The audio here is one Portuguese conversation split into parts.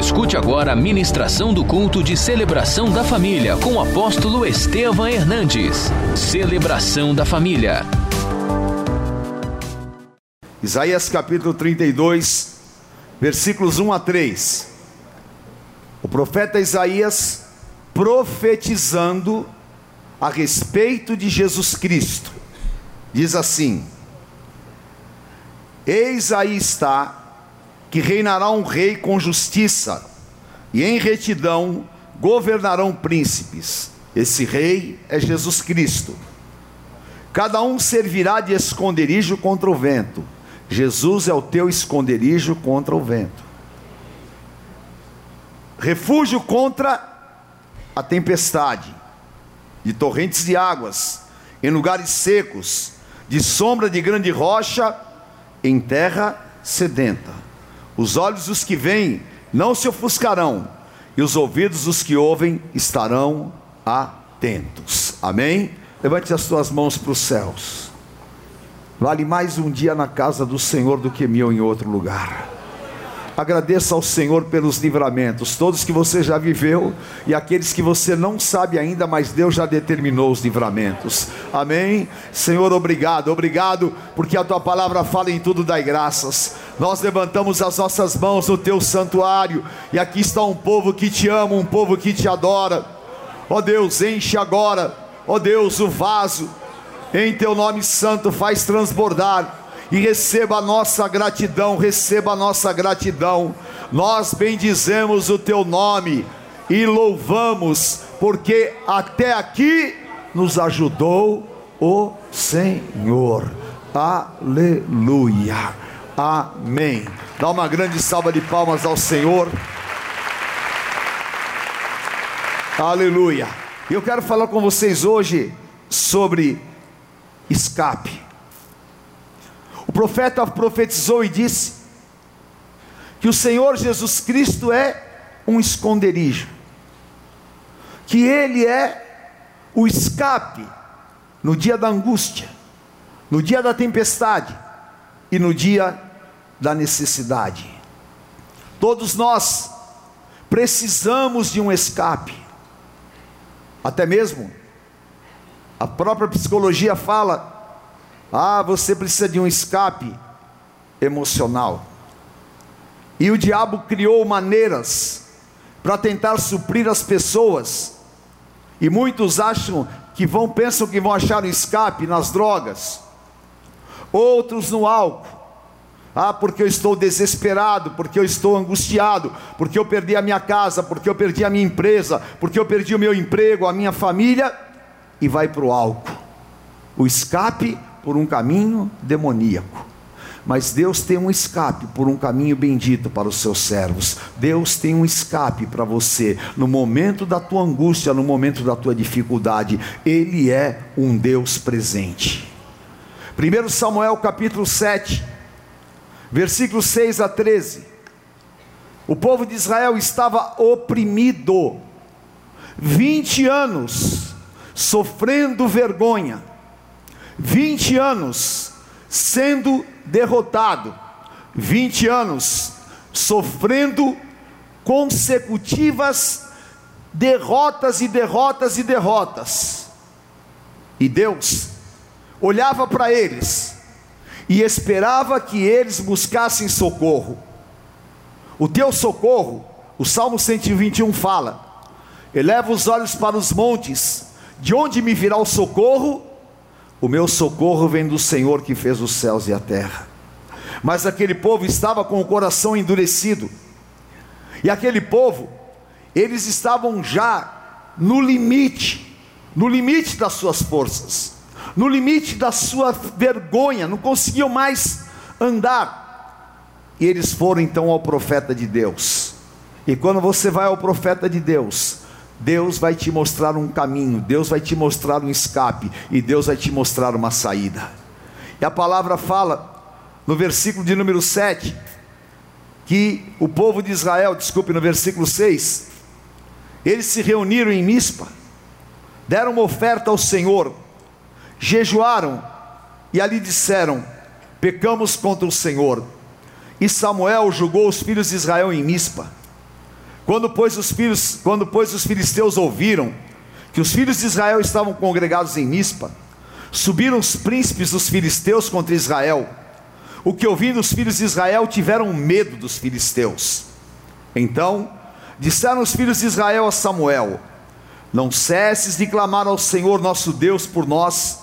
Escute agora a ministração do culto de celebração da família com o apóstolo Estevam Hernandes. Celebração da família. Isaías capítulo 32, versículos 1 a 3. O profeta Isaías profetizando a respeito de Jesus Cristo. Diz assim: Eis aí está que reinará um rei com justiça, e em retidão governarão príncipes. Esse rei é Jesus Cristo. Cada um servirá de esconderijo contra o vento. Jesus é o teu esconderijo contra o vento. Refúgio contra a tempestade, de torrentes de águas, em lugares secos, de sombra de grande rocha, em terra sedenta. Os olhos dos que veem não se ofuscarão, e os ouvidos dos que ouvem estarão atentos. Amém? Levante as suas mãos para os céus. Vale mais um dia na casa do Senhor do que mil em outro lugar. Agradeça ao Senhor pelos livramentos, todos que você já viveu e aqueles que você não sabe ainda, mas Deus já determinou os livramentos. Amém? Senhor, obrigado, obrigado, porque a tua palavra fala em tudo, dai graças. Nós levantamos as nossas mãos no teu santuário e aqui está um povo que te ama, um povo que te adora. Ó oh Deus, enche agora, ó oh Deus, o vaso, em teu nome santo, faz transbordar e receba a nossa gratidão, receba a nossa gratidão. Nós bendizemos o teu nome e louvamos, porque até aqui nos ajudou o Senhor. Aleluia. Amém. Dá uma grande salva de palmas ao Senhor. Aleluia. Eu quero falar com vocês hoje sobre escape. O profeta profetizou e disse que o Senhor Jesus Cristo é um esconderijo, que Ele é o escape no dia da angústia, no dia da tempestade e no dia da necessidade. Todos nós precisamos de um escape, até mesmo a própria psicologia fala ah, você precisa de um escape emocional. E o diabo criou maneiras para tentar suprir as pessoas. E muitos acham que vão pensam que vão achar um escape nas drogas. Outros no álcool. Ah, porque eu estou desesperado, porque eu estou angustiado, porque eu perdi a minha casa, porque eu perdi a minha empresa, porque eu perdi o meu emprego, a minha família, e vai para o álcool. O escape por um caminho demoníaco. Mas Deus tem um escape por um caminho bendito para os seus servos. Deus tem um escape para você no momento da tua angústia, no momento da tua dificuldade. Ele é um Deus presente. 1 Samuel capítulo 7, versículos 6 a 13. O povo de Israel estava oprimido, 20 anos, sofrendo vergonha 20 anos sendo derrotado, 20 anos sofrendo consecutivas derrotas e derrotas e derrotas. E Deus olhava para eles e esperava que eles buscassem socorro. O teu socorro, o Salmo 121 fala: eleva os olhos para os montes, de onde me virá o socorro? O meu socorro vem do Senhor que fez os céus e a terra. Mas aquele povo estava com o coração endurecido. E aquele povo, eles estavam já no limite, no limite das suas forças, no limite da sua vergonha, não conseguiam mais andar. E eles foram então ao profeta de Deus. E quando você vai ao profeta de Deus, Deus vai te mostrar um caminho, Deus vai te mostrar um escape e Deus vai te mostrar uma saída. E a palavra fala no versículo de número 7 que o povo de Israel, desculpe, no versículo 6, eles se reuniram em Mispa, deram uma oferta ao Senhor, jejuaram e ali disseram: Pecamos contra o Senhor. E Samuel julgou os filhos de Israel em Mispa. Quando pois os filhos, quando pois os filisteus ouviram que os filhos de Israel estavam congregados em Mispa, subiram os príncipes dos filisteus contra Israel. O que ouvindo os filhos de Israel tiveram medo dos filisteus. Então disseram os filhos de Israel a Samuel: Não cesses de clamar ao Senhor nosso Deus por nós,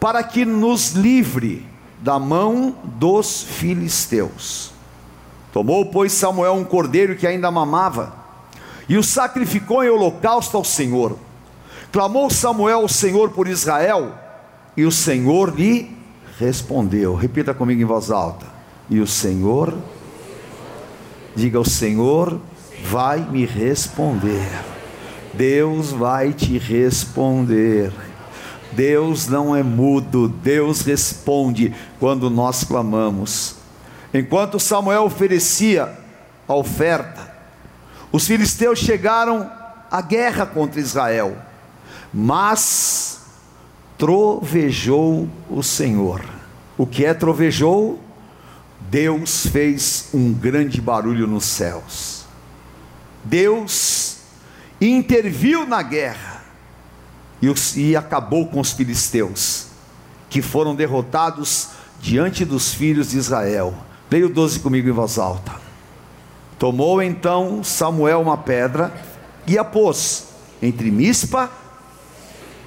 para que nos livre da mão dos filisteus. Tomou, pois, Samuel um cordeiro que ainda mamava, e o sacrificou em holocausto ao Senhor. Clamou Samuel ao Senhor por Israel, e o Senhor lhe respondeu. Repita comigo em voz alta. E o Senhor, diga: O Senhor vai me responder. Deus vai te responder. Deus não é mudo, Deus responde quando nós clamamos. Enquanto Samuel oferecia a oferta, os filisteus chegaram à guerra contra Israel, mas trovejou o Senhor. O que é trovejou? Deus fez um grande barulho nos céus. Deus interviu na guerra e, acabou com os filisteus, que foram derrotados diante dos filhos de Israel. Leia o 12 comigo em voz alta. Tomou então Samuel uma pedra e a pôs entre Mispa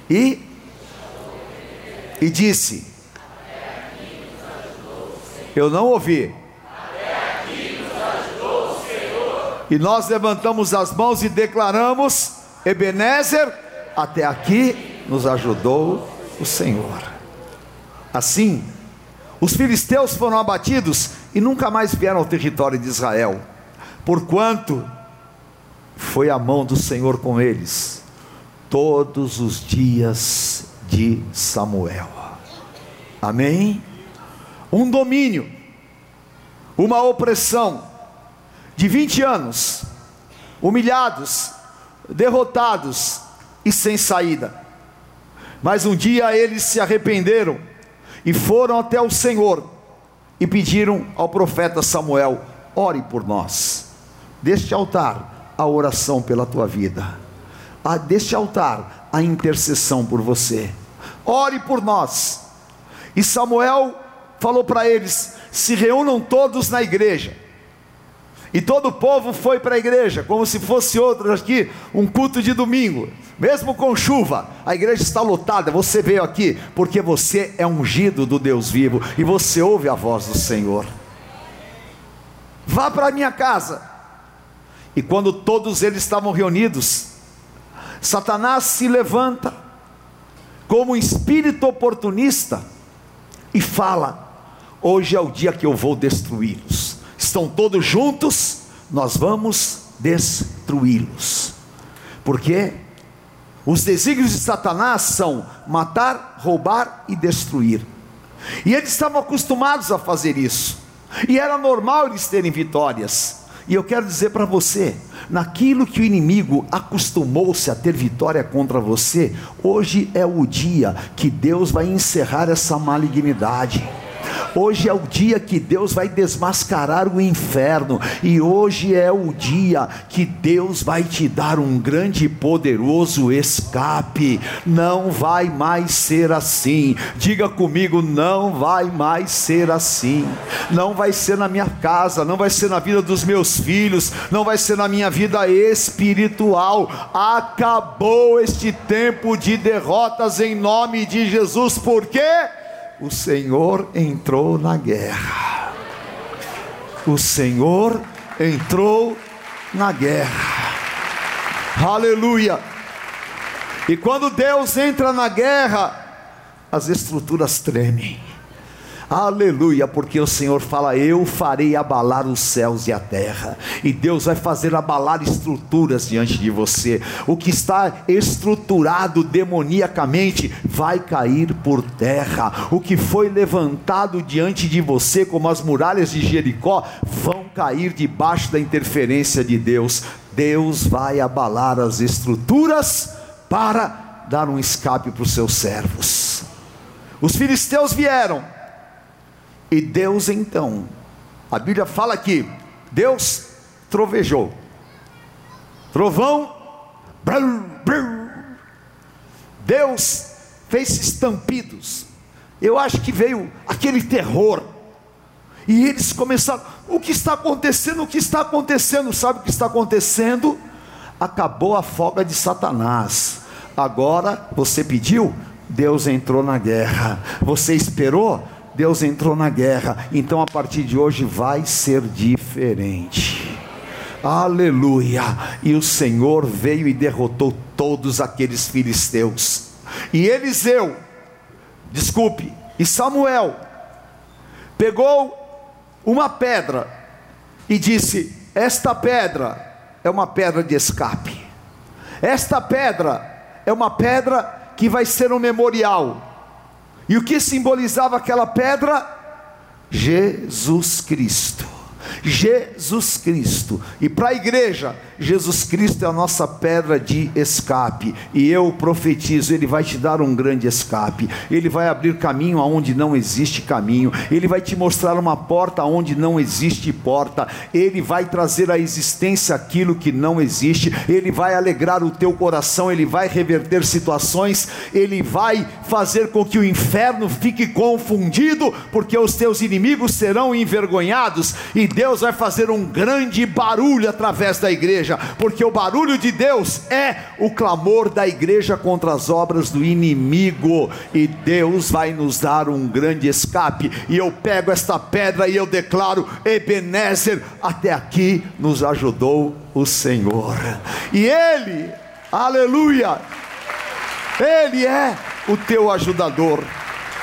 e e disse: Eu não ouvi. E nós levantamos as mãos e declaramos: Ebenezer, até aqui nos ajudou o Senhor. Assim, os filisteus foram abatidos e nunca mais vieram ao território de Israel, porquanto foi a mão do Senhor com eles todos os dias de Samuel. Amém? Um domínio, uma opressão de 20 anos, humilhados, derrotados e sem saída. Mas um dia eles se arrependeram e foram até o Senhor e pediram ao profeta Samuel: ore por nós. Deste altar, a oração pela tua vida. Ah, deste altar, a intercessão por você. Ore por nós. E Samuel falou para eles: se reúnam todos na igreja. E todo o povo foi para a igreja, como se fosse outro aqui, um culto de domingo. Mesmo com chuva, a igreja está lotada. Você veio aqui porque você é ungido do Deus vivo e você ouve a voz do Senhor. Vá para a minha casa. E quando todos eles estavam reunidos, Satanás se levanta como um espírito oportunista e fala: Hoje é o dia que eu vou destruí-los estão todos juntos, nós vamos destruí-los. Porque os desígnios de Satanás são matar, roubar e destruir. E eles estavam acostumados a fazer isso. E era normal eles terem vitórias. E eu quero dizer para você, naquilo que o inimigo acostumou-se a ter vitória contra você, hoje é o dia que Deus vai encerrar essa malignidade. Hoje é o dia que Deus vai desmascarar o inferno, e hoje é o dia que Deus vai te dar um grande e poderoso escape. Não vai mais ser assim. Diga comigo, não vai mais ser assim. Não vai ser na minha casa, não vai ser na vida dos meus filhos, não vai ser na minha vida espiritual. Acabou este tempo de derrotas em nome de Jesus, por quê? O Senhor entrou na guerra. O Senhor entrou na guerra. Aleluia. E quando Deus entra na guerra, as estruturas tremem. Aleluia, porque o Senhor fala: Eu farei abalar os céus e a terra, e Deus vai fazer abalar estruturas diante de você. O que está estruturado demoniacamente vai cair por terra. O que foi levantado diante de você, como as muralhas de Jericó, vão cair debaixo da interferência de Deus. Deus vai abalar as estruturas para dar um escape para os seus servos. Os filisteus vieram e Deus então, a Bíblia fala que Deus trovejou. trovão, brrr, brrr. Deus fez estampidos. Eu acho que veio aquele terror. E eles começaram: o que está acontecendo? O que está acontecendo? Sabe o que está acontecendo? Acabou a folga de Satanás. Agora você pediu, Deus entrou na guerra. Você esperou, Deus entrou na guerra. Então a partir de hoje vai ser diferente. Aleluia! E o Senhor veio e derrotou todos aqueles filisteus. E Eliseu, desculpe, e Samuel pegou uma pedra e disse: Esta pedra é uma pedra de escape. Esta pedra é uma pedra que vai ser um memorial. E o que simbolizava aquela pedra? Jesus Cristo. Jesus Cristo. E para a igreja, Jesus Cristo é a nossa pedra de escape. E eu profetizo, Ele vai te dar um grande escape. Ele vai abrir caminho aonde não existe caminho. Ele vai te mostrar uma porta aonde não existe porta. Ele vai trazer à existência aquilo que não existe. Ele vai alegrar o teu coração. Ele vai reverter situações. Ele vai fazer com que o inferno fique confundido, porque os teus inimigos serão envergonhados. E Deus vai fazer um grande barulho através da igreja, porque o barulho de Deus é o clamor da igreja contra as obras do inimigo, e Deus vai nos dar um grande escape. E eu pego esta pedra e eu declaro: Ebenezer, até aqui nos ajudou o Senhor, e Ele, aleluia, Ele é o teu ajudador.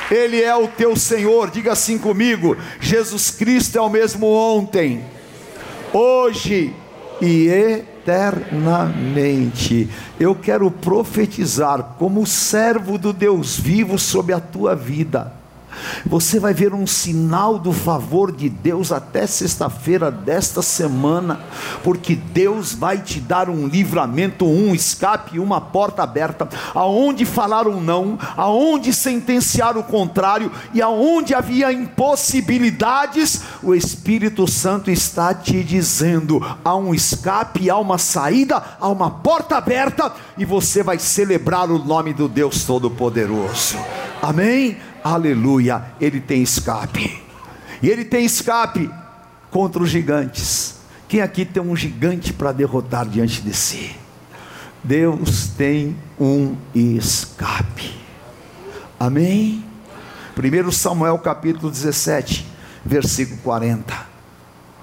Ele é o teu Senhor, diga assim comigo: Jesus Cristo é o mesmo ontem, hoje e eternamente. Eu quero profetizar como servo do Deus vivo sobre a tua vida. Você vai ver um sinal do favor de Deus até sexta-feira desta semana, porque Deus vai te dar um livramento, um escape, uma porta aberta, aonde falar um não, aonde sentenciar o contrário e aonde havia impossibilidades, o Espírito Santo está te dizendo: há um escape, há uma saída, há uma porta aberta e você vai celebrar o nome do Deus Todo-Poderoso. Amém? Aleluia, ele tem escape. E ele tem escape contra os gigantes. Quem aqui tem um gigante para derrotar diante de si? Deus tem um escape. Amém? 1 Samuel capítulo 17, versículo 40.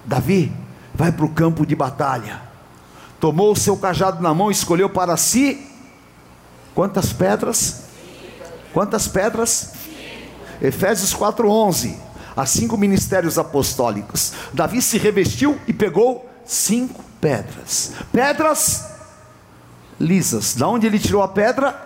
Davi vai para o campo de batalha, tomou o seu cajado na mão, escolheu para si quantas pedras? Quantas pedras? Efésios 4:11. Há cinco ministérios apostólicos. Davi se revestiu e pegou cinco pedras. Pedras lisas. Da onde ele tirou a pedra?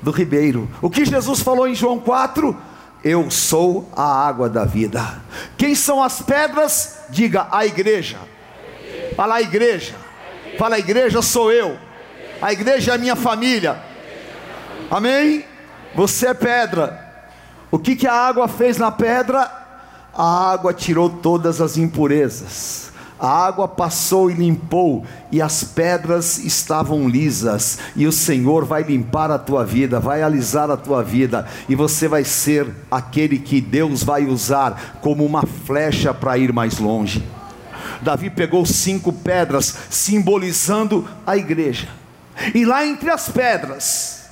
Do ribeiro. O que Jesus falou em João 4? Eu sou a água da vida. Quem são as pedras? Diga a igreja. Fala a igreja. Fala a igreja sou eu. A igreja é a minha família. Amém? Você é pedra. O que, que a água fez na pedra? A água tirou todas as impurezas. A água passou e limpou, e as pedras estavam lisas, e o Senhor vai limpar a tua vida, vai alisar a tua vida, e você vai ser aquele que Deus vai usar como uma flecha para ir mais longe. Davi pegou cinco pedras, simbolizando a igreja, e lá entre as pedras,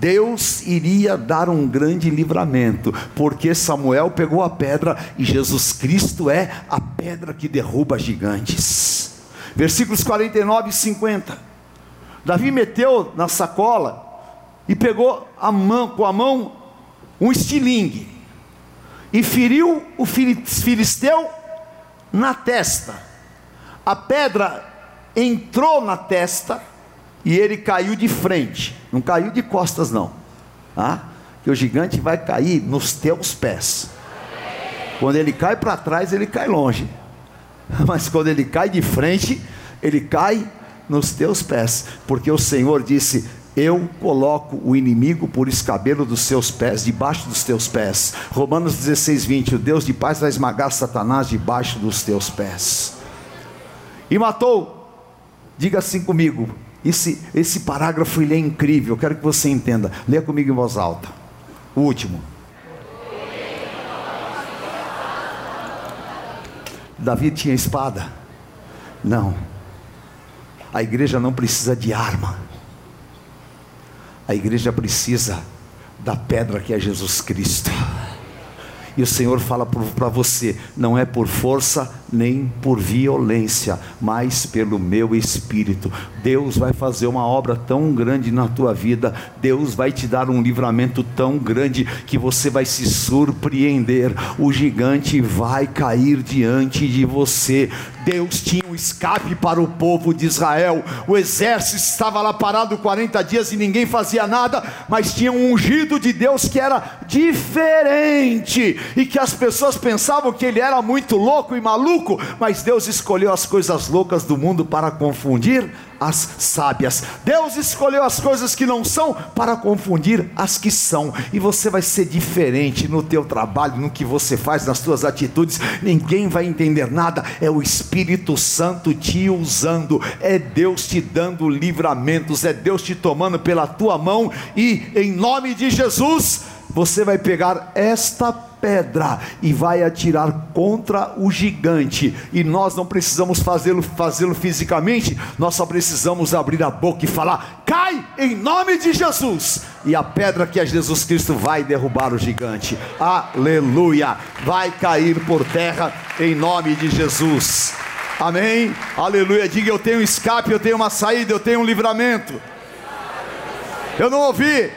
Deus iria dar um grande livramento, porque Samuel pegou a pedra e Jesus Cristo é a pedra que derruba gigantes. Versículos 49 e 50. Davi meteu na sacola e pegou a mão com a mão um estilingue e feriu o filisteu na testa. A pedra entrou na testa e ele caiu de frente, não caiu de costas não, tá? que o gigante vai cair nos teus pés. Quando ele cai para trás, ele cai longe, mas quando ele cai de frente, ele cai nos teus pés, porque o Senhor disse: eu coloco o inimigo por escabelo dos seus pés, debaixo dos teus pés. Romanos 16, 20: O Deus de paz vai esmagar Satanás debaixo dos teus pés. E matou Diga assim comigo. Esse, esse parágrafo ele é incrível. Eu quero que você entenda. Leia comigo em voz alta. O último. Davi tinha espada? Não. A igreja não precisa de arma. A igreja precisa da pedra que é Jesus Cristo. E o Senhor fala para você: não é por força nem por violência, mas pelo meu espírito. Deus vai fazer uma obra tão grande na tua vida, Deus vai te dar um livramento tão grande que você vai se surpreender. O gigante vai cair diante de você. Deus tinha um escape para o povo de Israel. O exército estava lá parado 40 dias e ninguém fazia nada, mas tinha um ungido de Deus que era diferente e que as pessoas pensavam que ele era muito louco e maluco, mas Deus escolheu as coisas loucas do mundo para confundir as sábias. Deus escolheu as coisas que não são para confundir as que são. E você vai ser diferente no teu trabalho, no que você faz, nas tuas atitudes. Ninguém vai entender nada. É o Espírito Santo te usando. É Deus te dando livramentos, é Deus te tomando pela tua mão e em nome de Jesus, você vai pegar esta pedra e vai atirar contra o gigante. E nós não precisamos fazê-lo fazê-lo fisicamente, nós só precisamos abrir a boca e falar: "Cai em nome de Jesus". E a pedra que é Jesus Cristo vai derrubar o gigante. Aleluia! Vai cair por terra em nome de Jesus. Amém. Aleluia. Diga eu tenho escape, eu tenho uma saída, eu tenho um livramento. Eu não ouvi.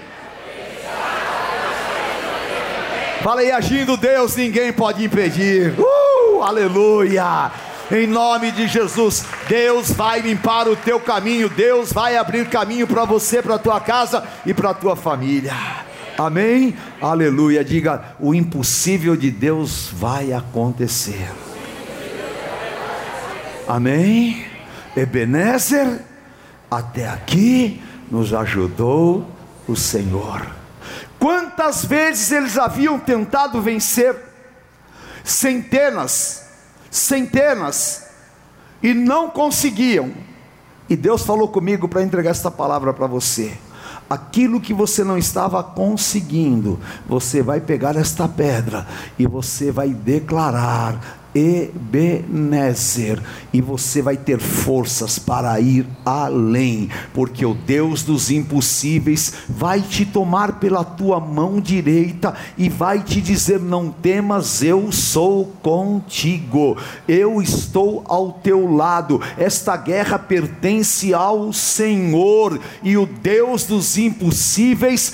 Fala aí, agindo Deus, ninguém pode impedir. Uh, aleluia! Em nome de Jesus, Deus vai limpar o teu caminho, Deus vai abrir caminho para você, para tua casa e para tua família. Amém? Aleluia. Diga: o impossível de Deus vai acontecer. Amém? Ebenezer, até aqui nos ajudou o Senhor. Quantas vezes eles haviam tentado vencer? Centenas, centenas, e não conseguiam. E Deus falou comigo para entregar esta palavra para você. Aquilo que você não estava conseguindo, você vai pegar esta pedra e você vai declarar: Ebenezer, e você vai ter forças para ir além, porque o Deus dos impossíveis vai te tomar pela tua mão direita e vai te dizer: Não temas, eu sou contigo, eu estou ao teu lado. Esta guerra pertence ao Senhor, e o Deus dos impossíveis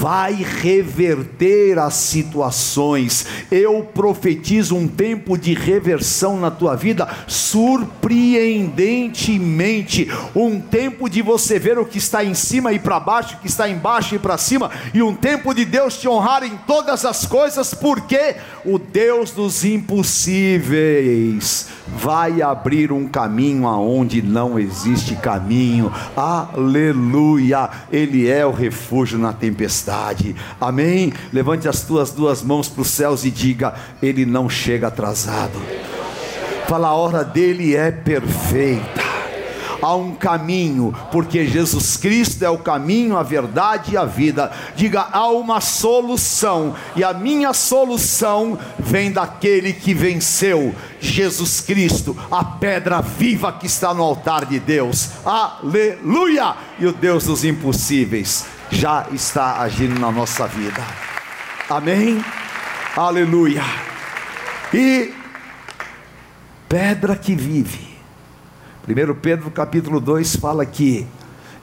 vai reverter as situações. Eu profetizo um tempo de reversão na tua vida surpreendentemente. Um tempo de você ver o que está em cima e para baixo, o que está embaixo e para cima, e um tempo de Deus te honrar em todas as coisas, porque o Deus dos impossíveis vai abrir um caminho aonde não existe caminho. Aleluia! Ele é o refúgio na tempestade. Amém? Levante as tuas duas mãos para os céus e diga: Ele não chega atrasado. Fala, a hora dele é perfeita há um caminho, porque Jesus Cristo é o caminho, a verdade e a vida. Diga, há uma solução, e a minha solução vem daquele que venceu, Jesus Cristo, a pedra viva que está no altar de Deus. Aleluia! E o Deus dos impossíveis já está agindo na nossa vida. Amém? Aleluia. E pedra que vive 1 Pedro capítulo 2 fala que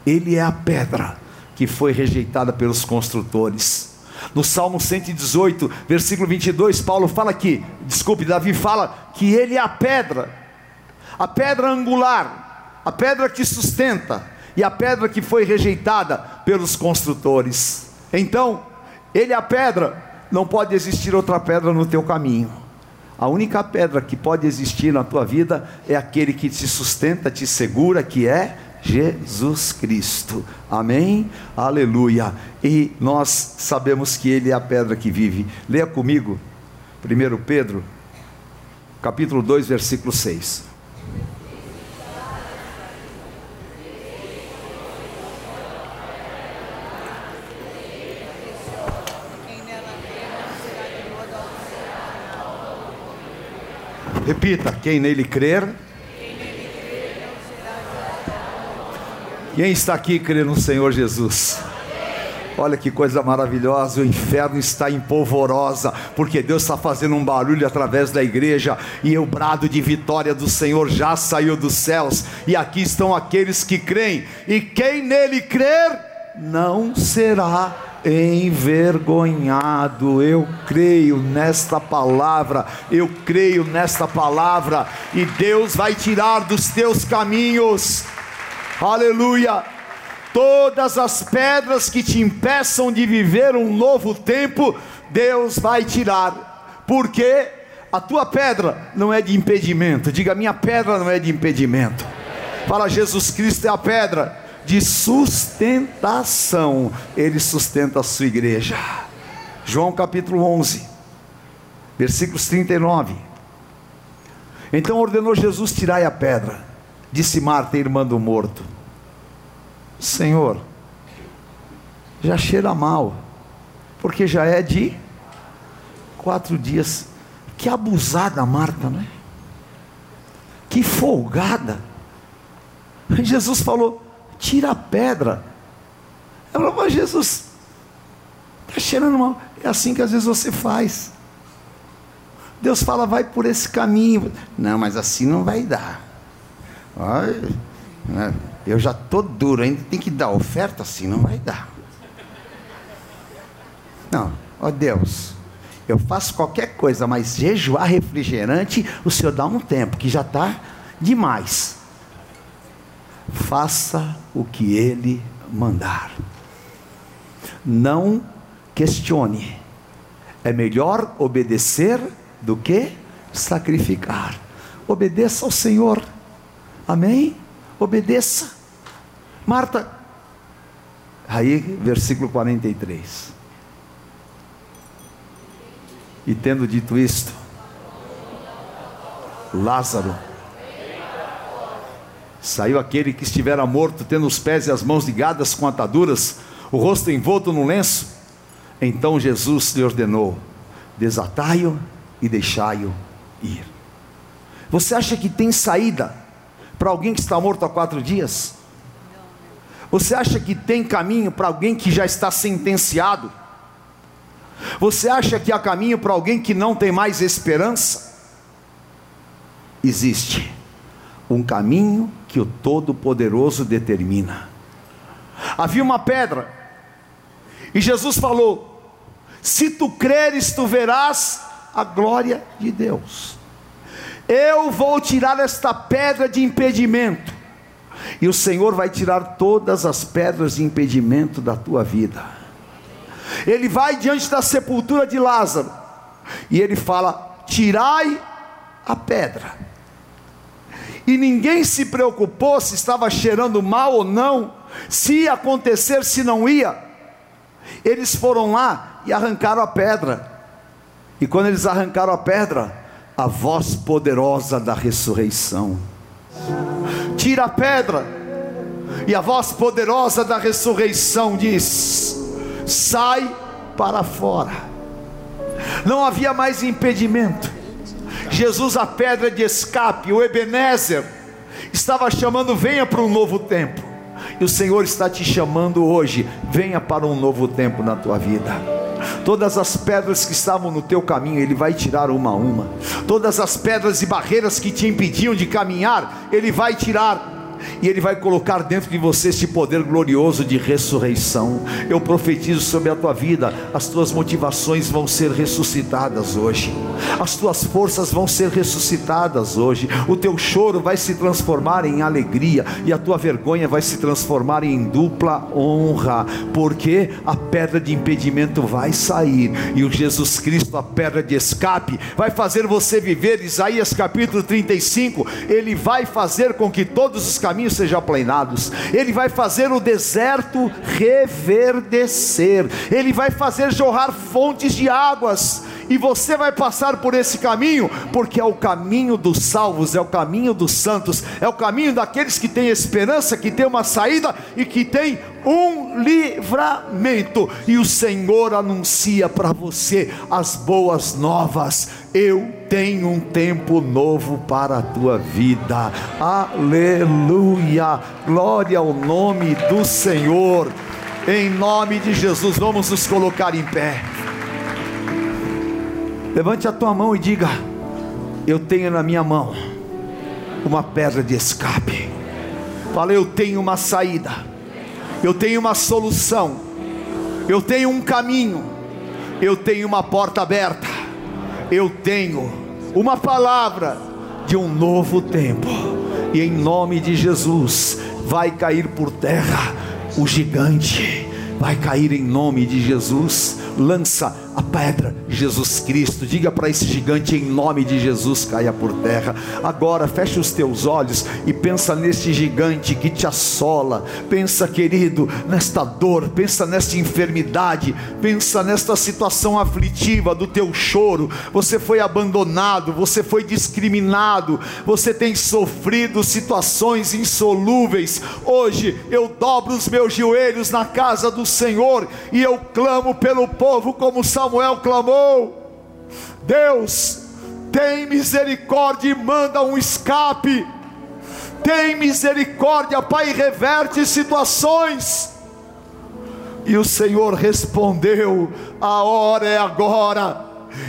ele é a pedra que foi rejeitada pelos construtores. No Salmo 118, versículo 22, Paulo fala que, desculpe, Davi fala que ele é a pedra, a pedra angular, a pedra que sustenta e a pedra que foi rejeitada pelos construtores. Então, ele é a pedra, não pode existir outra pedra no teu caminho. A única pedra que pode existir na tua vida é aquele que te sustenta, te segura, que é Jesus Cristo. Amém? Aleluia. E nós sabemos que Ele é a pedra que vive. Leia comigo, 1 Pedro, capítulo 2, versículo 6. Repita: quem nele crer. Quem está aqui crê no Senhor Jesus? Olha que coisa maravilhosa, o inferno está em polvorosa, porque Deus está fazendo um barulho através da igreja, e o brado de vitória do Senhor já saiu dos céus, e aqui estão aqueles que creem, e quem nele crer, não será envergonhado. Eu creio nesta palavra, eu creio nesta palavra, e Deus vai tirar dos teus caminhos, aleluia! Todas as pedras que te impeçam de viver um novo tempo, Deus vai tirar, porque a tua pedra não é de impedimento, diga: minha pedra não é de impedimento. Para Jesus Cristo é a pedra de sustentação, Ele sustenta a sua igreja. João capítulo 11, versículos 39. Então ordenou Jesus: tirai a pedra, disse Marta, irmã do morto. Senhor, já cheira mal, porque já é de quatro dias. Que abusada Marta, né? Que folgada. Jesus falou: tira a pedra. Ela falou, mas Jesus, está cheirando mal. É assim que às vezes você faz. Deus fala, vai por esse caminho. Não, mas assim não vai dar. Né? Eu já estou duro, ainda tem que dar oferta assim, não vai dar. Não, ó Deus, eu faço qualquer coisa, mas jejuar refrigerante, o Senhor dá um tempo, que já está demais. Faça o que Ele mandar. Não questione. É melhor obedecer do que sacrificar. Obedeça ao Senhor. Amém? Obedeça. Marta, aí, versículo 43. E tendo dito isto, Lázaro, saiu aquele que estivera morto, tendo os pés e as mãos ligadas com ataduras, o rosto envolto num lenço. Então Jesus lhe ordenou: desatai-o e deixai-o ir. Você acha que tem saída para alguém que está morto há quatro dias? Você acha que tem caminho para alguém que já está sentenciado? Você acha que há caminho para alguém que não tem mais esperança? Existe um caminho que o Todo-Poderoso determina. Havia uma pedra, e Jesus falou: Se tu creres, tu verás a glória de Deus. Eu vou tirar esta pedra de impedimento e o Senhor vai tirar todas as pedras de impedimento da tua vida. Ele vai diante da sepultura de Lázaro e ele fala: Tirai a pedra. E ninguém se preocupou se estava cheirando mal ou não, se ia acontecer, se não ia. Eles foram lá e arrancaram a pedra. E quando eles arrancaram a pedra, a voz poderosa da ressurreição tira a pedra, e a voz poderosa da ressurreição diz: sai para fora. Não havia mais impedimento. Jesus, a pedra de escape, o Ebenezer, estava chamando: venha para um novo tempo. E o Senhor está te chamando hoje: venha para um novo tempo na tua vida. Todas as pedras que estavam no teu caminho, Ele vai tirar uma a uma. Todas as pedras e barreiras que te impediam de caminhar, Ele vai tirar e Ele vai colocar dentro de você este poder glorioso de ressurreição. Eu profetizo sobre a tua vida, as tuas motivações vão ser ressuscitadas hoje, as tuas forças vão ser ressuscitadas hoje, o teu choro vai se transformar em alegria e a tua vergonha vai se transformar em dupla honra, porque a pedra de impedimento vai sair e o Jesus Cristo, a pedra de escape, vai fazer você viver. Isaías capítulo 35, ele vai fazer com que todos os caminhos sejam aplanados, Ele vai fazer o deserto reverdecer, Ele vai fazer jorrar fontes de águas, e você vai passar por esse caminho, porque é o caminho dos salvos, é o caminho dos santos, é o caminho daqueles que têm esperança, que têm uma saída e que têm um livramento. E o Senhor anuncia para você as boas novas. Eu tenho um tempo novo para a tua vida. Aleluia! Glória ao nome do Senhor. Em nome de Jesus, vamos nos colocar em pé. Levante a tua mão e diga: Eu tenho na minha mão uma pedra de escape. Fala, eu tenho uma saída, eu tenho uma solução, eu tenho um caminho, eu tenho uma porta aberta, eu tenho uma palavra de um novo tempo, e em nome de Jesus vai cair por terra o gigante, vai cair em nome de Jesus. Lança a pedra, Jesus Cristo. Diga para esse gigante em nome de Jesus caia por terra. Agora feche os teus olhos e pensa neste gigante que te assola. Pensa, querido, nesta dor, pensa nesta enfermidade, pensa nesta situação aflitiva do teu choro. Você foi abandonado, você foi discriminado, você tem sofrido situações insolúveis. Hoje eu dobro os meus joelhos na casa do Senhor e eu clamo pelo povo como Samuel Samuel clamou: Deus, tem misericórdia e manda um escape. Tem misericórdia, Pai, reverte situações. E o Senhor respondeu: A hora é agora,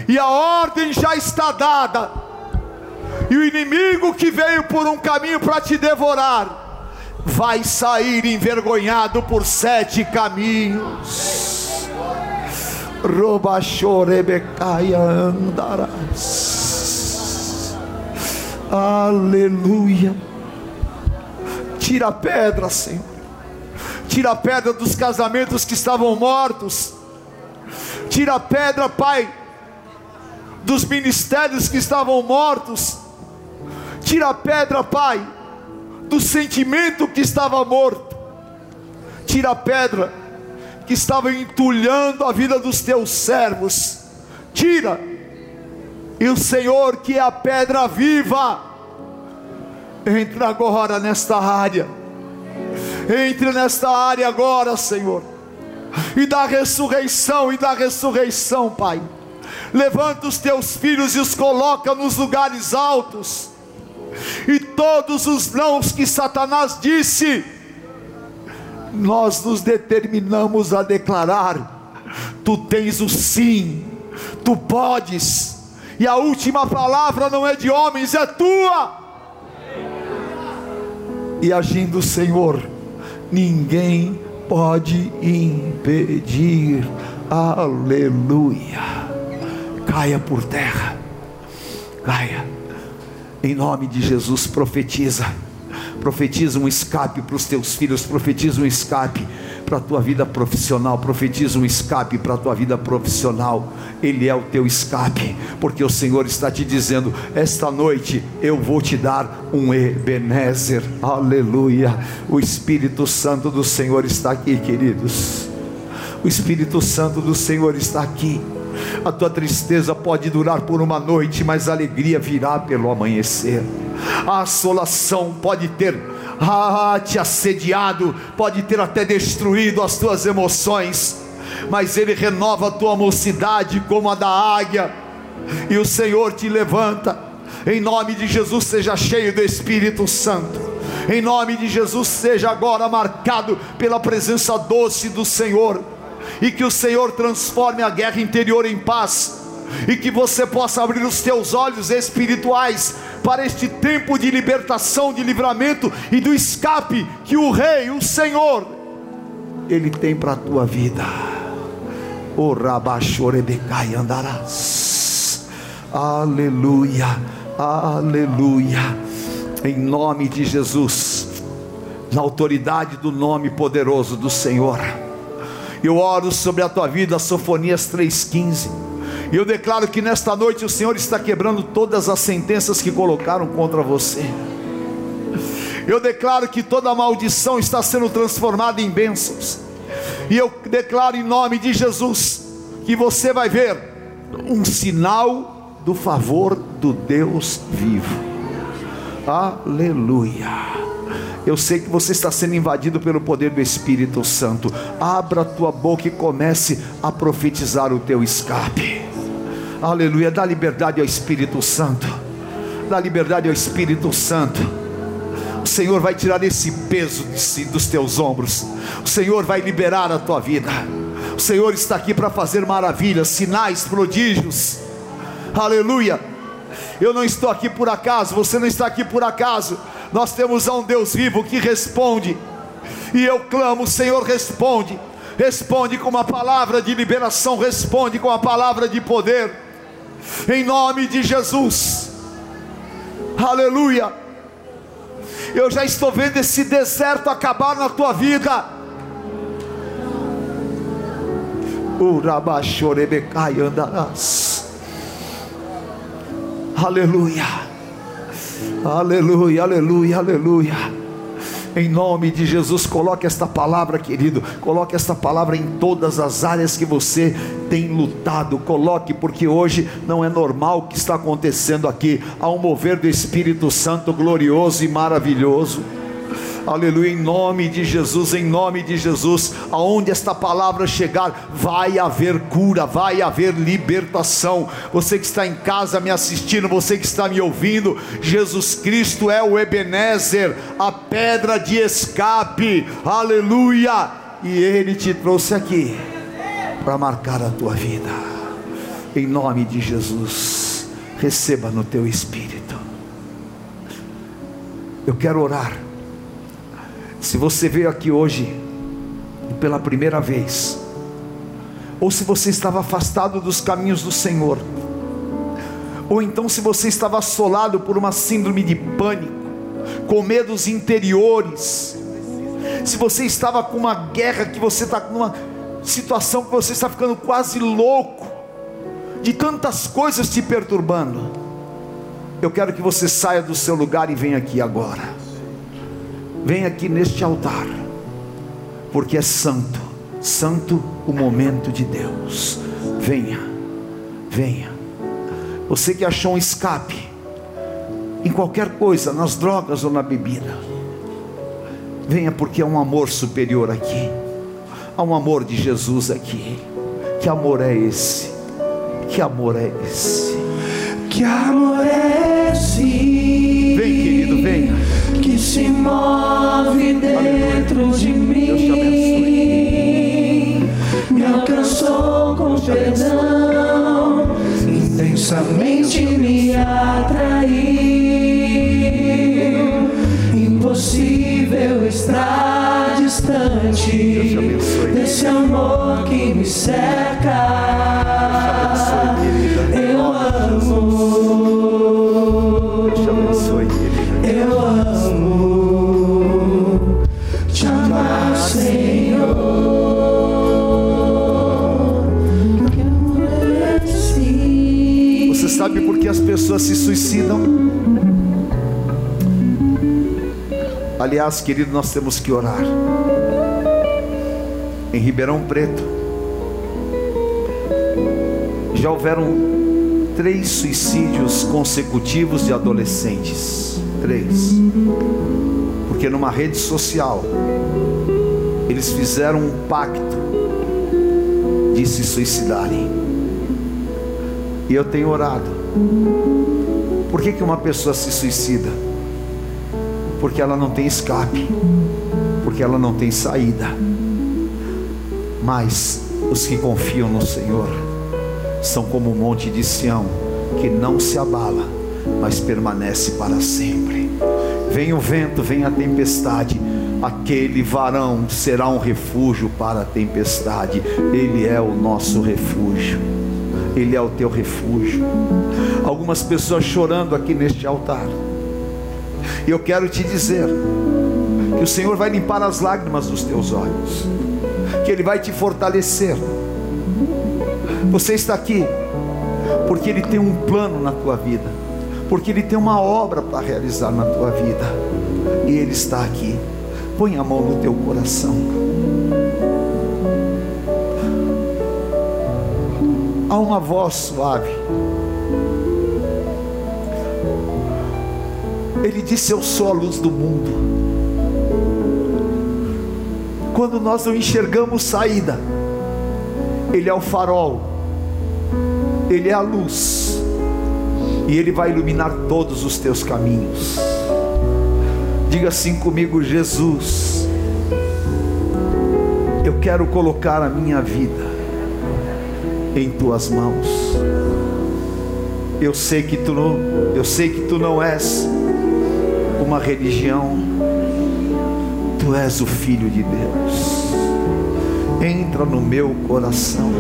e a ordem já está dada. E o inimigo que veio por um caminho para te devorar, vai sair envergonhado por sete caminhos. Aleluia. Tira a pedra, Senhor. Tira a pedra dos casamentos que estavam mortos. Tira a pedra, Pai, dos ministérios que estavam mortos. Tira a pedra, Pai, do sentimento que estava morto. Tira a pedra que estavam entulhando a vida dos teus servos. Tira, e o Senhor, que é a pedra viva, entra agora nesta área, entre nesta área agora, Senhor, e da ressurreição, e da ressurreição, Pai. Levanta os teus filhos e os coloca nos lugares altos, e todos os nãos que Satanás disse, nós nos determinamos a declarar: Tu tens o sim, tu podes, e a última palavra não é de homens, é tua. E agindo o Senhor, ninguém pode impedir, aleluia. Caia por terra, caia, em nome de Jesus, profetiza Profetiza um escape para os teus filhos, profetiza um escape para a tua vida profissional, profetiza um escape para a tua vida profissional. Ele é o teu escape, porque o Senhor está te dizendo: esta noite eu vou te dar um Ebenezer. Aleluia. O Espírito Santo do Senhor está aqui, queridos. O Espírito Santo do Senhor está aqui. A tua tristeza pode durar por uma noite, mas a alegria virá pelo amanhecer. A assolação pode ter ah, te assediado, pode ter até destruído as tuas emoções, mas Ele renova a tua mocidade como a da águia, e o Senhor te levanta. Em nome de Jesus, seja cheio do Espírito Santo. Em nome de Jesus, seja agora marcado pela presença doce do Senhor e que o Senhor transforme a guerra interior em paz, e que você possa abrir os teus olhos espirituais para este tempo de libertação, de livramento e do escape que o Rei, o Senhor, Ele tem para a tua vida. O Rabachorebecai andarás. Aleluia, aleluia. Em nome de Jesus, na autoridade do nome poderoso do Senhor eu oro sobre a tua vida, Sofonias 3,15. E eu declaro que nesta noite o Senhor está quebrando todas as sentenças que colocaram contra você. Eu declaro que toda maldição está sendo transformada em bênçãos. E eu declaro em nome de Jesus que você vai ver um sinal do favor do Deus vivo. Aleluia. Eu sei que você está sendo invadido pelo poder do Espírito Santo. Abra a tua boca e comece a profetizar o teu escape. Aleluia. Dá liberdade ao Espírito Santo. Dá liberdade ao Espírito Santo. O Senhor vai tirar esse peso si, dos teus ombros. O Senhor vai liberar a tua vida. O Senhor está aqui para fazer maravilhas, sinais, prodígios. Aleluia. Eu não estou aqui por acaso, você não está aqui por acaso. Nós temos um Deus vivo que responde. E eu clamo, Senhor, responde. Responde com uma palavra de liberação, responde com a palavra de poder. Em nome de Jesus. Aleluia. Eu já estou vendo esse deserto acabar na tua vida. Aleluia. Aleluia, aleluia, aleluia. Em nome de Jesus, coloque esta palavra, querido. Coloque esta palavra em todas as áreas que você tem lutado. Coloque, porque hoje não é normal o que está acontecendo aqui. Há um mover do Espírito Santo glorioso e maravilhoso aleluia, em nome de Jesus, em nome de Jesus, aonde esta palavra chegar, vai haver cura, vai haver libertação. Você que está em casa me assistindo, você que está me ouvindo, Jesus Cristo é o Ebenezer, a pedra de escape, aleluia, e Ele te trouxe aqui para marcar a tua vida, em nome de Jesus, receba no teu espírito. Eu quero orar se você veio aqui hoje pela primeira vez, ou se você estava afastado dos caminhos do Senhor, ou então se você estava assolado por uma síndrome de pânico, com medos interiores, se você estava com uma guerra, que você está com uma situação que você está ficando quase louco, de tantas coisas te perturbando, eu quero que você saia do seu lugar e venha aqui agora. Vem aqui neste altar, porque é santo, santo o momento de Deus. Venha, venha. Você que achou um escape em qualquer coisa, nas drogas ou na bebida, venha porque há um amor superior aqui, há um amor de Jesus aqui. Que amor é esse? Que amor é esse? Que amor é esse? Vem, querido, venha se move dentro de mim, me alcançou com perdão, intensamente me atraiu. Impossível estar distante desse amor que me cerca. As pessoas se suicidam? Aliás, querido, nós temos que orar. Em Ribeirão Preto, já houveram três suicídios consecutivos de adolescentes. Três. Porque numa rede social eles fizeram um pacto de se suicidarem. E eu tenho orado. Por que, que uma pessoa se suicida? Porque ela não tem escape, porque ela não tem saída. Mas os que confiam no Senhor, são como o monte de Sião, que não se abala, mas permanece para sempre. Vem o vento, vem a tempestade, aquele varão será um refúgio para a tempestade, ele é o nosso refúgio, ele é o teu refúgio. Algumas pessoas chorando aqui neste altar, e eu quero te dizer, que o Senhor vai limpar as lágrimas dos teus olhos, que Ele vai te fortalecer você está aqui porque Ele tem um plano na tua vida, porque Ele tem uma obra para realizar na tua vida, e Ele está aqui. Põe a mão no teu coração. há uma voz suave. Ele disse: Eu sou a luz do mundo. Quando nós não enxergamos saída, Ele é o farol, Ele é a luz, e Ele vai iluminar todos os teus caminhos. Diga assim comigo, Jesus, eu quero colocar a minha vida em tuas mãos. Eu sei que tu não, eu sei que tu não és uma religião. Tu és o filho de Deus. Entra no meu coração.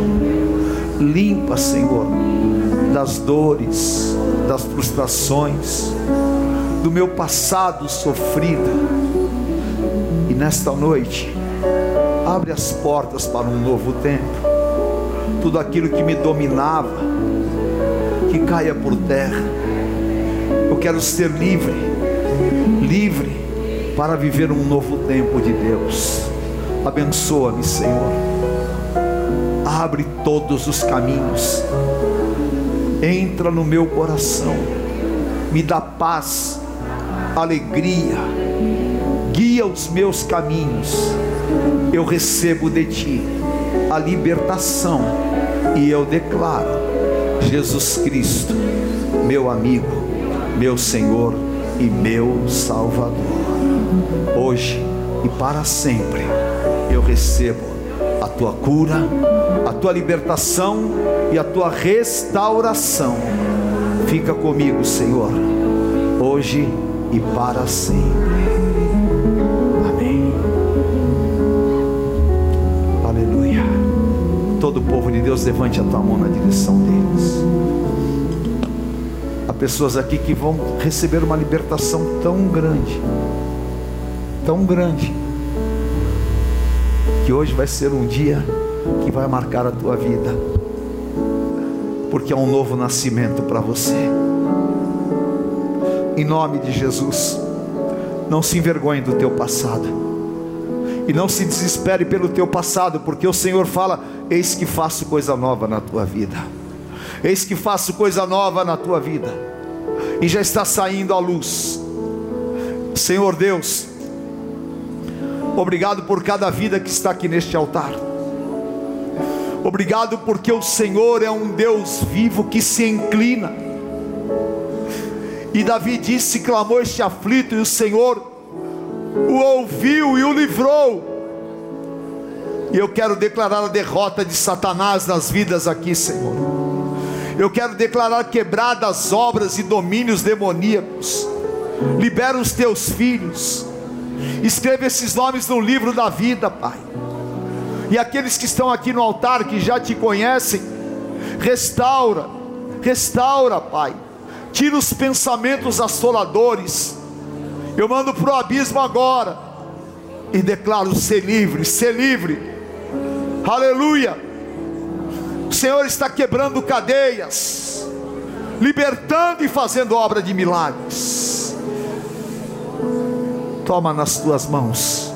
Limpa, Senhor, das dores, das frustrações, do meu passado sofrido. E nesta noite, abre as portas para um novo tempo. Tudo aquilo que me dominava, que caia por terra. Eu quero ser livre, livre para viver um novo tempo de Deus. Abençoa-me, Senhor. Abre todos os caminhos. Entra no meu coração. Me dá paz, alegria. Guia os meus caminhos. Eu recebo de ti a libertação e eu declaro Jesus Cristo, meu amigo, meu Senhor e meu Salvador. Hoje e para sempre eu recebo a tua cura, a tua libertação e a tua restauração. Fica comigo, Senhor, hoje e para sempre. Amém. Aleluia. Todo o povo de Deus, levante a tua mão na direção deles. Pessoas aqui que vão receber uma libertação tão grande, tão grande, que hoje vai ser um dia que vai marcar a tua vida, porque é um novo nascimento para você. Em nome de Jesus, não se envergonhe do teu passado. E não se desespere pelo teu passado, porque o Senhor fala: Eis que faço coisa nova na tua vida. Eis que faço coisa nova na tua vida. E já está saindo a luz. Senhor Deus, obrigado por cada vida que está aqui neste altar. Obrigado porque o Senhor é um Deus vivo que se inclina. E Davi disse: clamou este aflito, e o Senhor o ouviu e o livrou. E eu quero declarar a derrota de Satanás nas vidas aqui, Senhor. Eu quero declarar quebradas obras e domínios demoníacos. Libera os teus filhos. Escreva esses nomes no livro da vida, Pai. E aqueles que estão aqui no altar, que já te conhecem, restaura, restaura, Pai. Tira os pensamentos assoladores eu mando para o abismo agora. E declaro: ser livre, ser livre. Aleluia. O Senhor está quebrando cadeias, libertando e fazendo obra de milagres. Toma nas tuas mãos,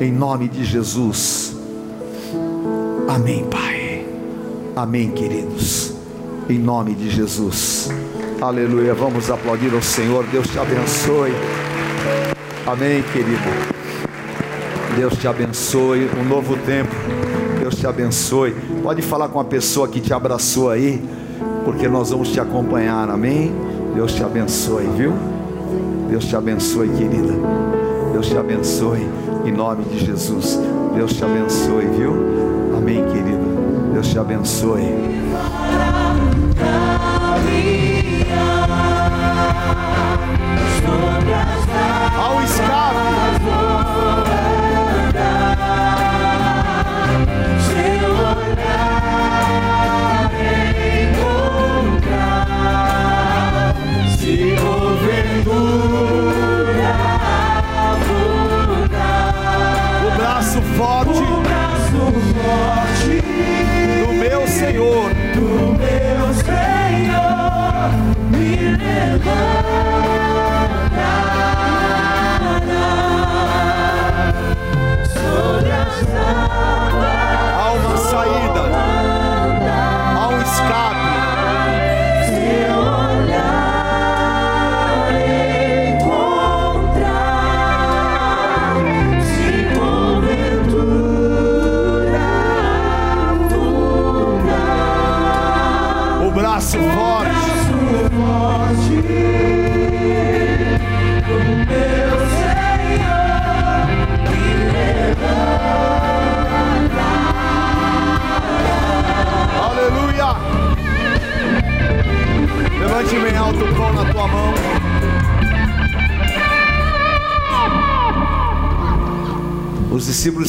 em nome de Jesus. Amém, Pai. Amém, queridos. Em nome de Jesus. Aleluia. Vamos aplaudir ao Senhor. Deus te abençoe. Amém, querido. Deus te abençoe. Um novo tempo. Te abençoe. Pode falar com a pessoa que te abraçou aí, porque nós vamos te acompanhar. Amém. Deus te abençoe, viu? Deus te abençoe, querida. Deus te abençoe em nome de Jesus. Deus te abençoe, viu? Amém, querida. Deus te abençoe. ao escape.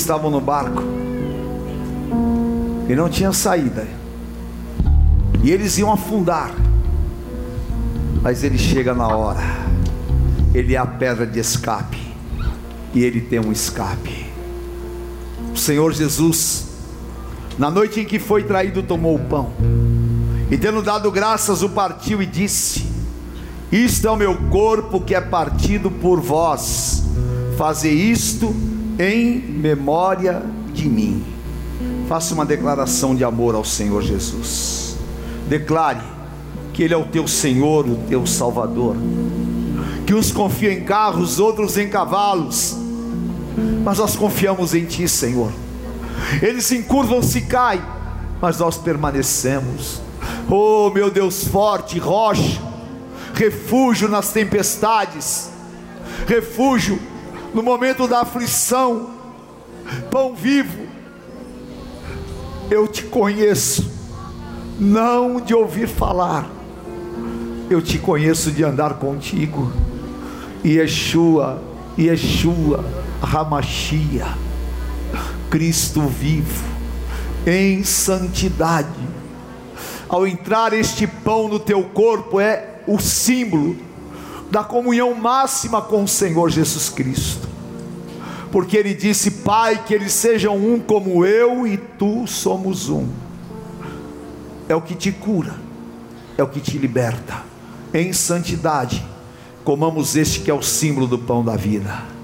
Estavam no barco e não tinha saída. E eles iam afundar. Mas ele chega na hora. Ele é a pedra de escape. E ele tem um escape. O Senhor Jesus, na noite em que foi traído, tomou o pão. E tendo dado graças, o partiu e disse: Isto é o meu corpo que é partido por vós. Fazer isto em memória de mim. Faça uma declaração de amor ao Senhor Jesus. Declare que Ele é o teu Senhor, o teu Salvador. Que uns confiam em carros, outros em cavalos, mas nós confiamos em Ti, Senhor. Eles se encurvam, se caem, mas nós permanecemos. Oh, meu Deus forte, rocha, refúgio nas tempestades, refúgio no momento da aflição, pão vivo. Eu te conheço, não de ouvir falar, eu te conheço de andar contigo. Yeshua, Yeshua, Ramachia, Cristo vivo, em santidade. Ao entrar este pão no teu corpo, é o símbolo da comunhão máxima com o Senhor Jesus Cristo. Porque ele disse: Pai, que eles sejam um como eu e tu somos um. É o que te cura, é o que te liberta. Em santidade, comamos este que é o símbolo do pão da vida.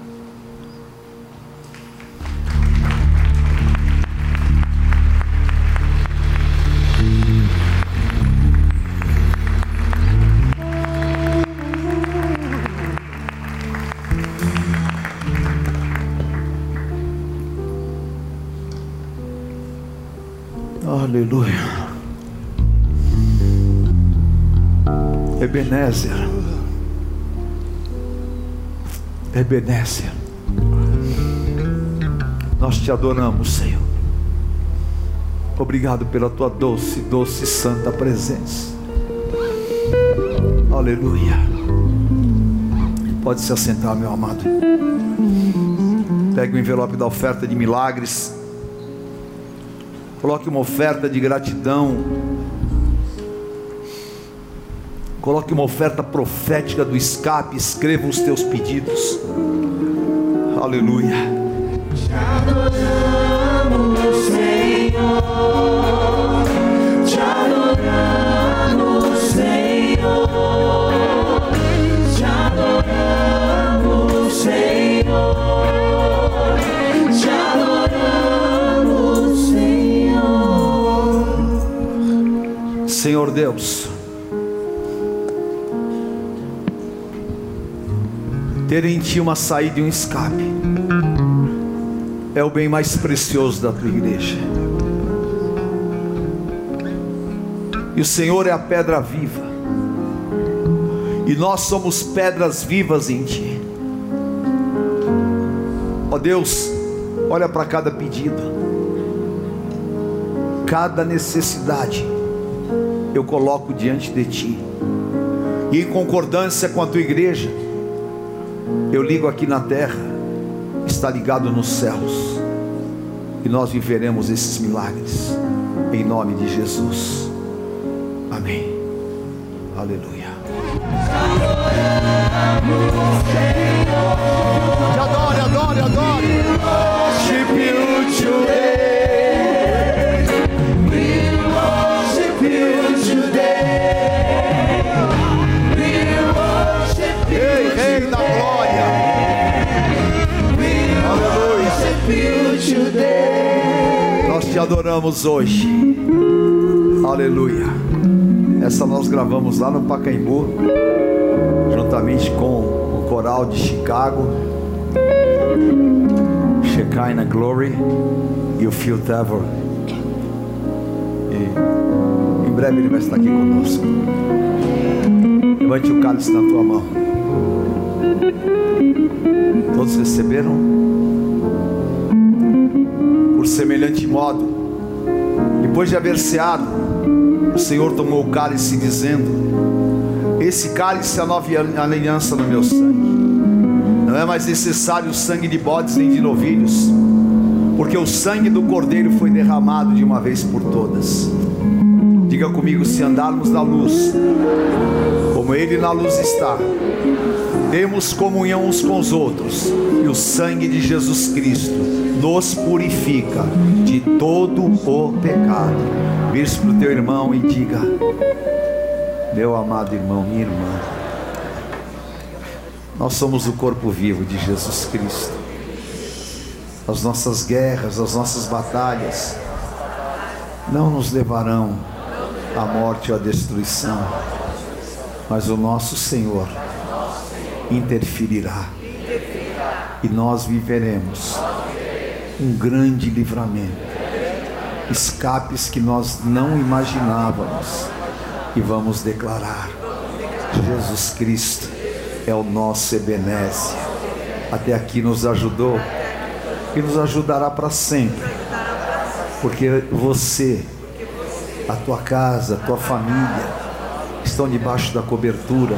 Aleluia. Ebenezer. Ebenezer. Nós te adoramos, Senhor. Obrigado pela tua doce, doce, santa presença. Aleluia. Pode se assentar, meu amado. Pegue o envelope da oferta de milagres. Coloque uma oferta de gratidão. Coloque uma oferta profética do escape. Escreva os teus pedidos. Aleluia. Te adoramos, Senhor. Senhor. Deus, ter em Ti uma saída e um escape é o bem mais precioso da Tua igreja. E o Senhor é a pedra viva, e nós somos pedras vivas em Ti. Ó Deus, olha para cada pedido, cada necessidade eu coloco diante de ti. E em concordância com a tua igreja, eu ligo aqui na terra, está ligado nos céus. E nós viveremos esses milagres em nome de Jesus. Amém. Aleluia. Adore, adore, adore. Te adoramos hoje. Aleluia. Essa nós gravamos lá no Pacaembu, juntamente com o coral de Chicago. Shekinah Glory e o Phil Tavor. E, em breve Ele vai estar aqui conosco. Levante o cálice na tua mão. Todos receberam? Por semelhante modo, depois de haver ceado, o Senhor tomou o cálice, dizendo: Esse cálice é a nova aliança no meu sangue. Não é mais necessário o sangue de bodes nem de novilhos, porque o sangue do cordeiro foi derramado de uma vez por todas. Diga comigo: se andarmos na luz, como Ele na luz está, temos comunhão uns com os outros, e o sangue de Jesus Cristo nos purifica de todo o pecado. Vire-se para o teu irmão e diga: Meu amado irmão, minha irmã, nós somos o corpo vivo de Jesus Cristo. As nossas guerras, as nossas batalhas não nos levarão à morte ou à destruição, mas o nosso Senhor interferirá. E nós viveremos um grande livramento, escapes que nós não imaginávamos. E vamos declarar: Jesus Cristo é o nosso Ebenezer. Até aqui nos ajudou e nos ajudará para sempre, porque você, a tua casa, a tua família estão debaixo da cobertura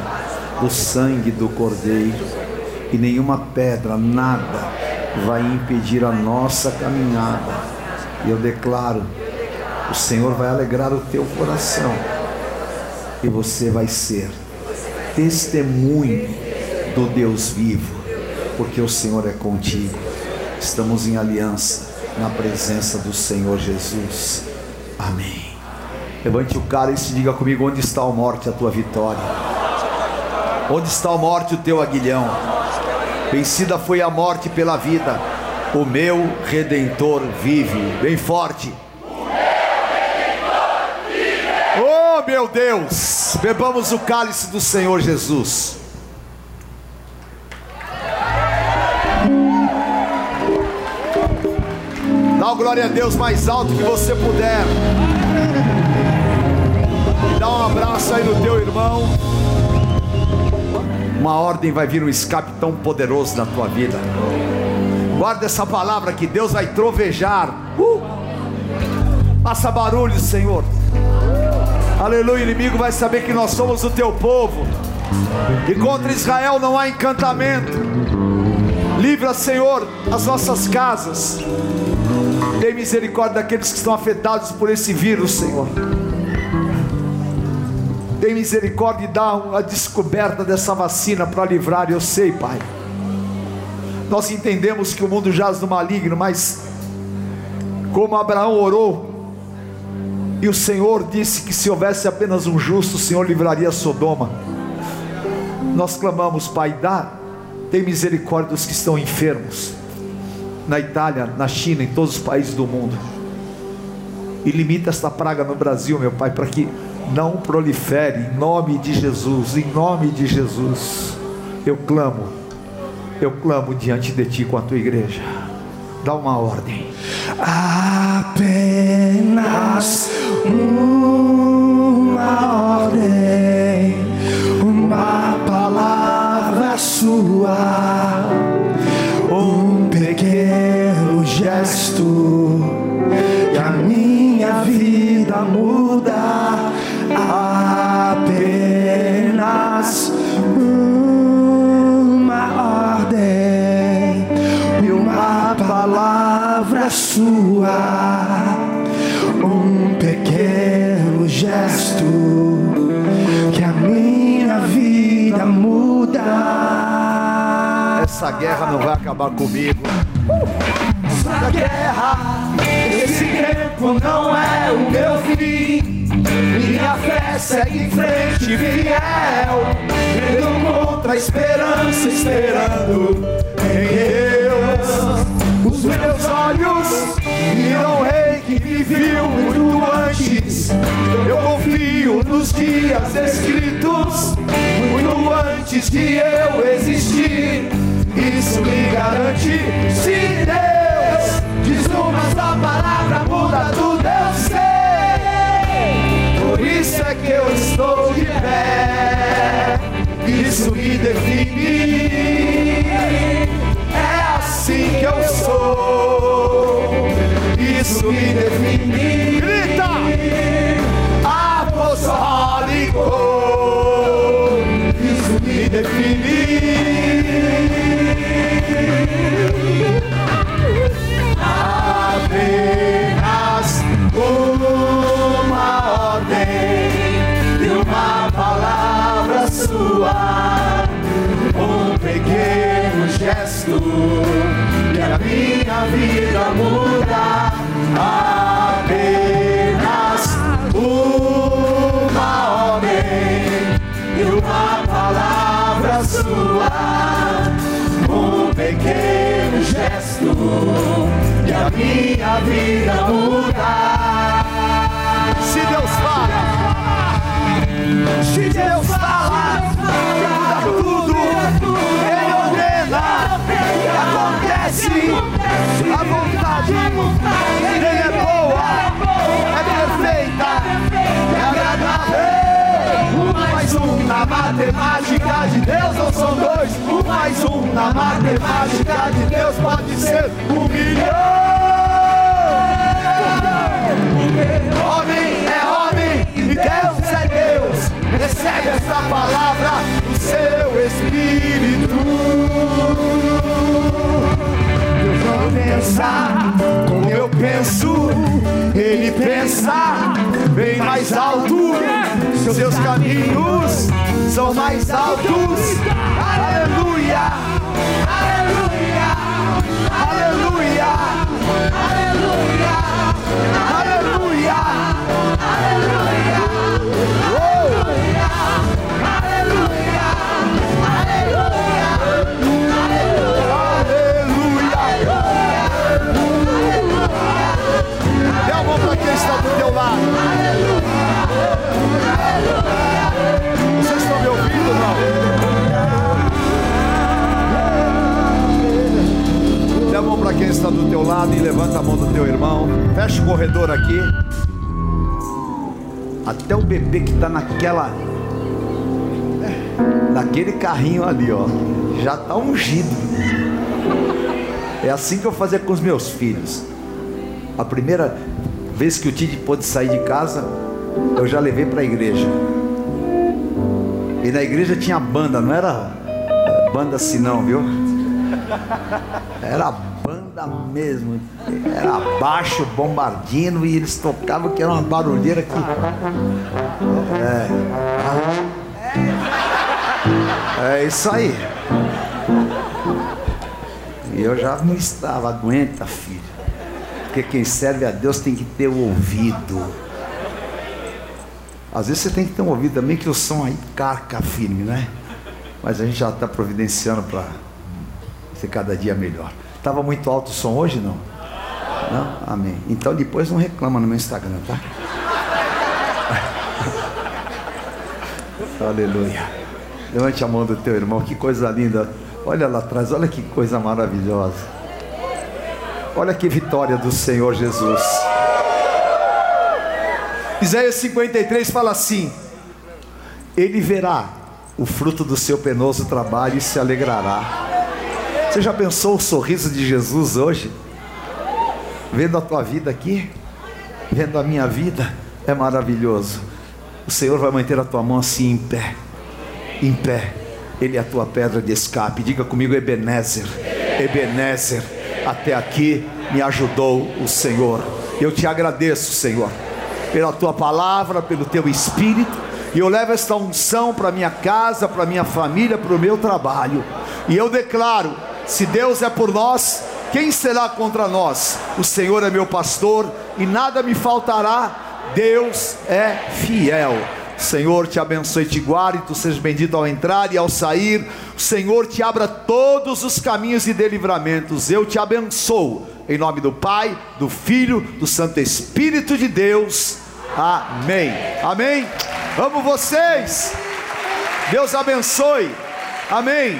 do sangue do Cordeiro e nenhuma pedra, nada vai impedir a nossa caminhada. E eu declaro: o Senhor vai alegrar o teu coração e você vai ser testemunho do Deus vivo, porque o Senhor é contigo. Estamos em aliança na presença do Senhor Jesus. Amém. Levante o cálice e diga comigo: onde está a morte, a tua vitória? Onde está a morte, o teu aguilhão? Vencida foi a morte pela vida, o meu redentor vive. Bem forte. Oh meu Deus, bebamos o cálice do Senhor Jesus. Dá glória a Deus mais alto que você puder. Dá um abraço aí no teu irmão. Uma ordem vai vir um escape tão poderoso na tua vida. Guarda essa palavra que Deus vai trovejar. Uh! Faça barulho, Senhor. Aleluia, o inimigo vai saber que nós somos o teu povo. E contra Israel não há encantamento. Livra, Senhor, as nossas casas. Tem misericórdia daqueles que estão afetados por esse vírus, Senhor. Tem misericórdia e dá a descoberta dessa vacina para livrar, eu sei, Pai. Nós entendemos que o mundo jaz no maligno, mas como Abraão orou, e o Senhor disse que se houvesse apenas um justo, o Senhor livraria Sodoma. Nós clamamos, Pai, dá, tem misericórdia dos que estão enfermos, na Itália, na China, em todos os países do mundo. E limita esta praga no Brasil, meu Pai, para que não prolifere, em nome de Jesus, em nome de Jesus. Eu clamo, eu clamo diante de Ti com a Tua igreja. Dá uma ordem. Apenas Essa guerra não vai acabar comigo. Essa guerra, esse tempo não é o meu fim. Minha fé segue em frente, fiel. Vendo contra a esperança, esperando em Deus. Os meus olhos viram o rei que me viu muito antes. Eu confio nos dias escritos, muito antes de eu existir. Isso me garante, se Deus diz uma só palavra, muda tudo, minha vida muda. Se Deus fala, Se Deus fala, muda tudo. Ele ordena acontece. A vontade dele é boa, é perfeita, é agradável. Um mais um na matemática de Deus não são dois. Um mais um na matemática de Deus pode ser um milhão. Homem é homem e Deus é Deus. Recebe essa palavra do seu Espírito. Deus não pensa como eu penso, Ele pensa bem mais alto. Seus caminhos são mais altos. Aleluia, aleluia, aleluia, aleluia, quem está do teu lado e levanta a mão do teu irmão. Fecha o corredor aqui. Até o bebê que está naquela. Naquele carrinho ali, ó. Já está ungido. É assim que eu fazia com os meus filhos. A primeira vez que o Tite pôde sair de casa, eu já levei para a igreja. E na igreja tinha banda, não era banda assim não, viu? Era banda mesmo. Era baixo, bombardino e eles tocavam que era uma barulheira que. É. É isso aí. E eu já não estava, aguenta, filho. Porque quem serve a Deus tem que ter o ouvido. Às vezes você tem que ter um ouvido também que o som aí carca firme, né? Mas a gente já está providenciando para ser cada dia melhor. Estava muito alto o som hoje, não? Não? Amém. Então depois não reclama no meu Instagram, tá? Aleluia. Levante a mão do teu irmão, que coisa linda. Olha lá atrás, olha que coisa maravilhosa. Olha que vitória do Senhor Jesus. Isaías 53 fala assim: Ele verá o fruto do seu penoso trabalho e se alegrará. Você já pensou o sorriso de Jesus hoje? Vendo a tua vida aqui, vendo a minha vida, é maravilhoso. O Senhor vai manter a tua mão assim em pé, em pé. Ele é a tua pedra de escape. Diga comigo, Ebenezer, Ebenezer. Até aqui me ajudou o Senhor. Eu te agradeço, Senhor, pela tua palavra, pelo teu espírito. E eu levo esta unção para minha casa, para minha família, para o meu trabalho. E eu declaro: se Deus é por nós, quem será contra nós? O Senhor é meu pastor e nada me faltará. Deus é fiel. Senhor te abençoe e te guarde, tu sejas bendito ao entrar e ao sair. O Senhor te abra todos os caminhos e livramentos. Eu te abençoo. Em nome do Pai, do Filho, do Santo Espírito de Deus. Amém. Amém. Amo vocês. Deus abençoe. Amém.